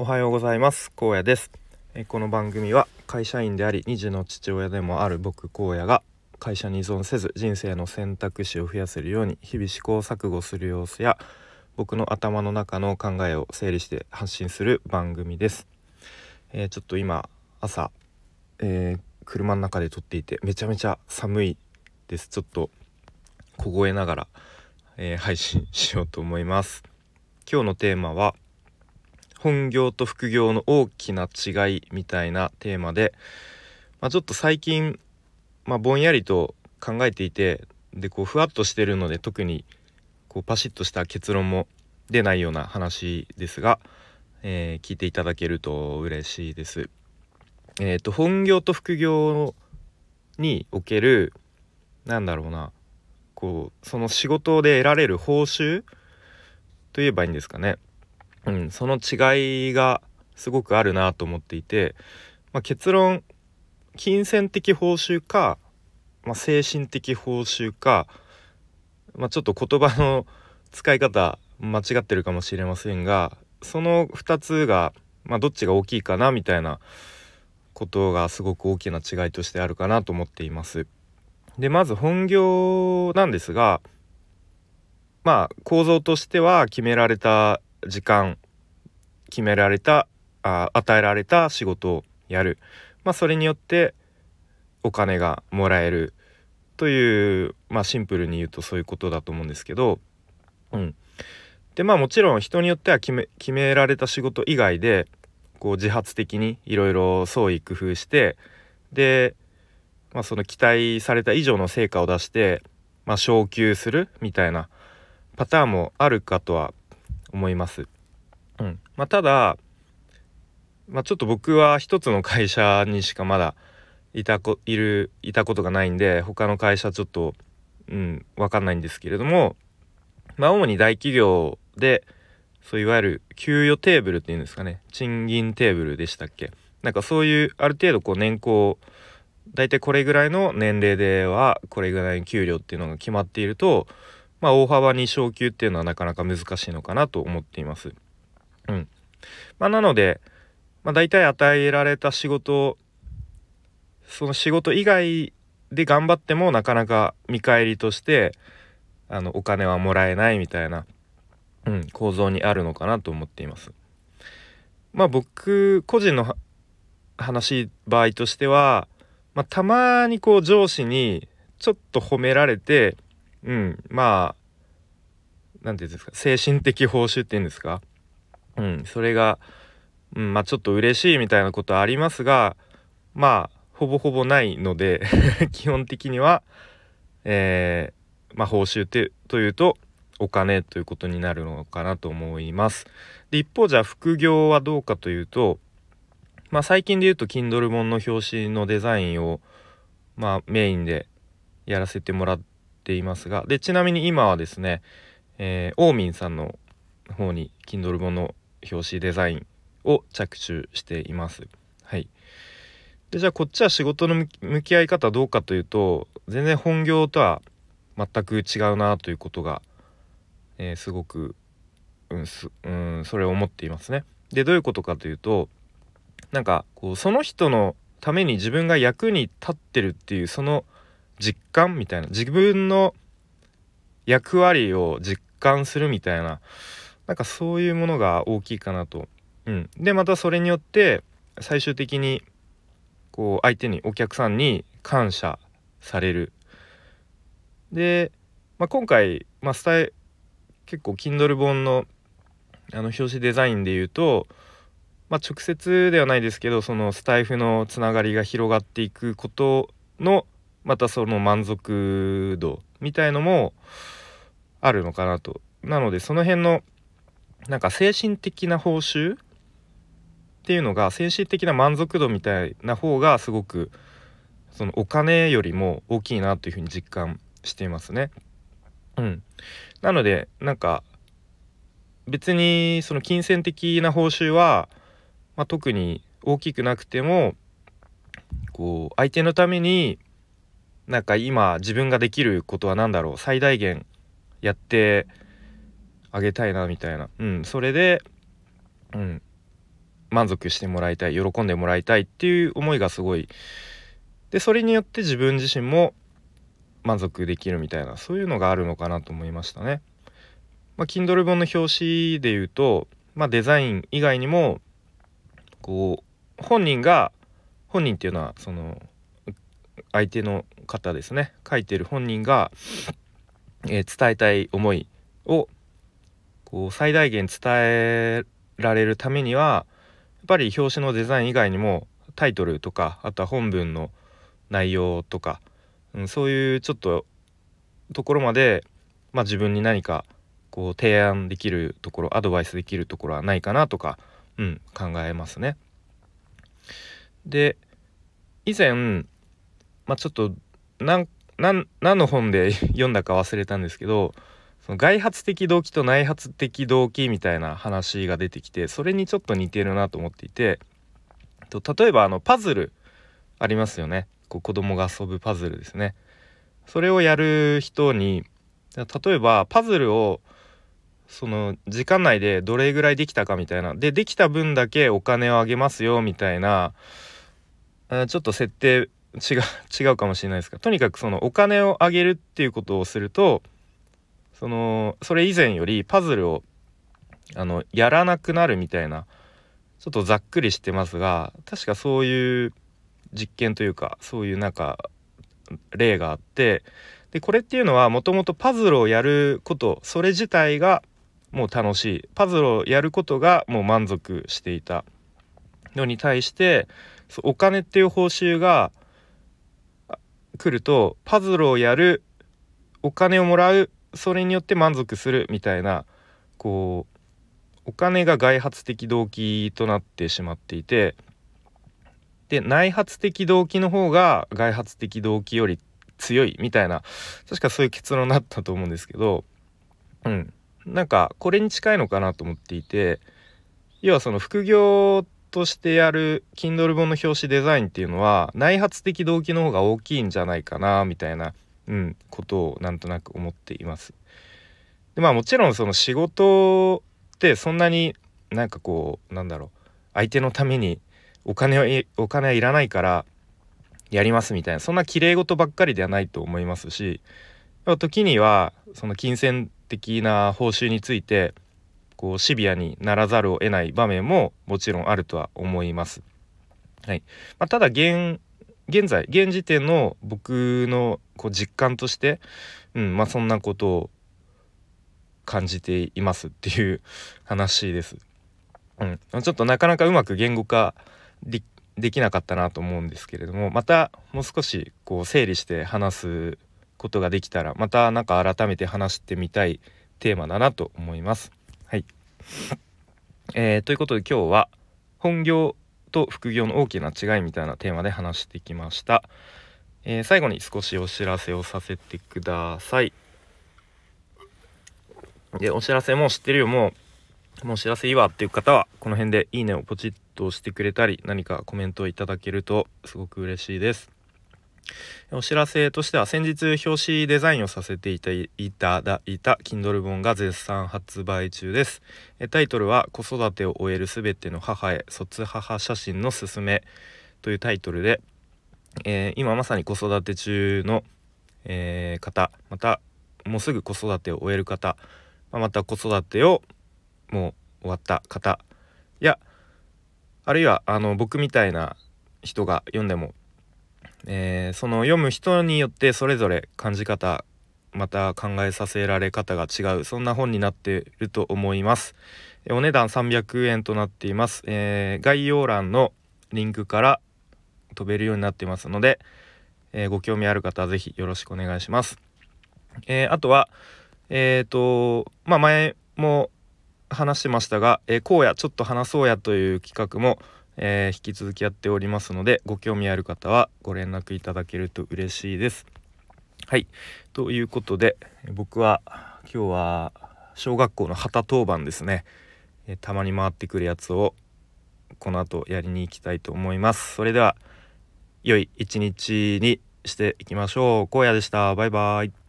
おはようございます。高野です。えこの番組は会社員であり2児の父親でもある僕荒野が会社に依存せず人生の選択肢を増やせるように日々試行錯誤する様子や僕の頭の中の考えを整理して発信する番組です、えー、ちょっと今朝、えー、車の中で撮っていてめちゃめちゃ寒いです。ちょっと凍えながら、えー、配信しようと思います。今日のテーマは本業と副業の大きな違いみたいなテーマで、まあ、ちょっと最近、まあ、ぼんやりと考えていてでこうふわっとしてるので特にこうパシッとした結論も出ないような話ですが、えー、聞いていただけると嬉しいです。えっ、ー、と本業と副業におけるなんだろうなこうその仕事で得られる報酬といえばいいんですかねうん、その違いがすごくあるなと思っていて、まあ、結論金銭的報酬か、まあ、精神的報酬か、まあ、ちょっと言葉の使い方間違ってるかもしれませんがその2つが、まあ、どっちが大きいかなみたいなことがすごく大きな違いとしてあるかなと思っています。でまず本業なんですがまあ構造としては決められた時間決められたあ与えられた仕事をやる、まあ、それによってお金がもらえる。という、まあ、シンプルに言うとそういうことだと思うんですけど、うん、でまあもちろん人によっては決め決められた仕事以外でこう自発的にいろいろ創意工夫してで、まあ、その期待された以上の成果を出して、まあ、昇給するみたいなパターンもあるかとは思います。うんまあ、ただ、まあ、ちょっと僕は一つの会社にしかまだいたこいるいたことがないんで他の会社ちょっと、うん、分かんないんですけれども、まあ、主に大企業でそういわゆる給与テーブルっていうんですかね賃金テーブルでしたっけなんかそういうある程度こう年功大体これぐらいの年齢ではこれぐらいの給料っていうのが決まっているとまあ、大幅に昇給っていうのはなかなか難しいのかなと思っています。うん。まあ、なので、まあ、大体与えられた仕事その仕事以外で頑張ってもなかなか見返りとしてあのお金はもらえないみたいな、うん、構造にあるのかなと思っています。まあ僕個人の話場合としては、まあ、たまにこう上司にちょっと褒められてうんまあ何て言うんですか精神的報酬っていうんですかうんそれが、うん、まあちょっと嬉しいみたいなことはありますがまあほぼほぼないので 基本的にはえー、まあ報酬てというとお金ということになるのかなと思います。で一方じゃあ副業はどうかというとまあ最近で言うと Kindle 本の表紙のデザインをまあメインでやらせてもらっていますがでちなみに今はですね、えー、オーミンさんの方に Kindle 本の表紙デザインを着手しています。はい、でじゃあこっちは仕事の向き合い方どうかというと全然本業とは全く違うなということが、えー、すごく、うんすうん、それを思っていますね。でどういうことかというとなんかこうその人のために自分が役に立ってるっていうその実感みたいな自分の役割を実感するみたいななんかそういうものが大きいかなと。うん、でまたそれによって最終的にこう相手にお客さんに感謝される。で、まあ、今回、まあ、スタイ結構 Kindle 本のあの表紙デザインで言うと、まあ、直接ではないですけどそのスタイフのつながりが広がっていくことのまたその満足度みたいのもあるのかなと。なのでその辺のなんか精神的な報酬っていうのが精神的な満足度みたいな方がすごくそのお金よりも大きいなというふうに実感していますね。うん、なのでなんか別にその金銭的な報酬は、まあ、特に大きくなくてもこう相手のためになんか今自分ができることは何だろう最大限やってあげたいなみたいな。うん。それでうん。満足してもらいたい喜んでもらいたいっていう思いがすごい。でそれによって自分自身も満足できるみたいなそういうのがあるのかなと思いましたね。まあ、Kindle 本の表紙で言うと、まあ、デザイン以外にもこう本人が本人っていうのはその相手の方ですね。書いてる本人が、えー、伝えたい思いをこう最大限伝えられるためにはやっぱり表紙のデザイン以外にもタイトルとかあとは本文の内容とか、うん、そういうちょっとところまで、まあ、自分に何かこう提案できるところアドバイスできるところはないかなとか、うん、考えますね。で以前、まあ、ちょっと何の本で 読んだか忘れたんですけどその外発的動機と内発的動機みたいな話が出てきてそれにちょっと似てるなと思っていてと例えばあのパズルありますよね。こう子供が遊ぶパズルですね。それをやる人に例えばパズルをその時間内でどれぐらいできたかみたいな。でできた分だけお金をあげますよみたいなちょっと設定違う違うかもしれないですがとにかくそのお金をあげるっていうことをするとそのそれ以前よりパズルをあのやらなくなるみたいなちょっとざっくりしてますが確かそういう実験というかそういうなんか例があってでこれっていうのはもともとパズルをやることそれ自体がもう楽しい。パズルをやることがもう満足していた。のに対してお金っていう報酬が来るとパズルをやるお金をもらうそれによって満足するみたいなこうお金が外発的動機となってしまっていてで内発的動機の方が外発的動機より強いみたいな確かそういう結論になったと思うんですけどうん。なんかこれに近いのかなと思っていて要はその副業としてやる Kindle 本の表紙デザインっていうのは内発的動機の方が大きいんじゃないかなみたいな、うん、ことをなんとなく思っています。でまあもちろんその仕事ってそんなになんかこうなんだろう相手のためにお金はお金はいらないからやりますみたいなそんな綺麗事ばっかりではないと思いますし時にはその金銭的な報酬についてこうシビアにならざるを得ない場面ももちろんあるとは思います。はいまあ、ただ現現在現時点の僕のこう実感として、うんまあ、そんなことを感じていますっていう話です。うん、ちょっとなかなかうまく言語化できなかったなと思うんですけれどもまたもう少しこう整理して話すことができたらまた何か改めて話してみたいテーマだなと思います。はい、えー、ということで今日は本業と副業の大きな違いみたいなテーマで話してきました、えー、最後に少しお知らせをさせてください。でお知らせも知ってるよ。もうもうお知らせいいわっていう方はこの辺でいいねをポチッと押してくれたり何かコメントをいただけるとすごく嬉しいです。お知らせとしては先日表紙デザインをさせていただいた Kindle 本が絶賛発売中です。タイトルは子育てを終えるすべての母へ卒母写真のすすめ。というタイトルで、えー、今まさに子育て中の、えー、方またもうすぐ子育てを終える方また子育てをもう終わった方やあるいはあの僕みたいな人が読んでもえー、その読む人によってそれぞれ感じ方また考えさせられ方が違うそんな本になっていると思います。お値段300円となっています、えー、概要欄のリンクから飛べるようになっていますので、えー、ご興味ある方は是非よろしくお願いします、えあとはえっ、とまあ前も話してましたが、えー、荒野ちょっと話そうやという企画もえー、引き続きやっておりますのでご興味ある方はご連絡いただけると嬉しいです。はいということで僕は今日は小学校の旗当番ですね、えー、たまに回ってくるやつをこの後やりに行きたいと思います。それでは良い一日にしていきましょう。荒野でした。バイバイ。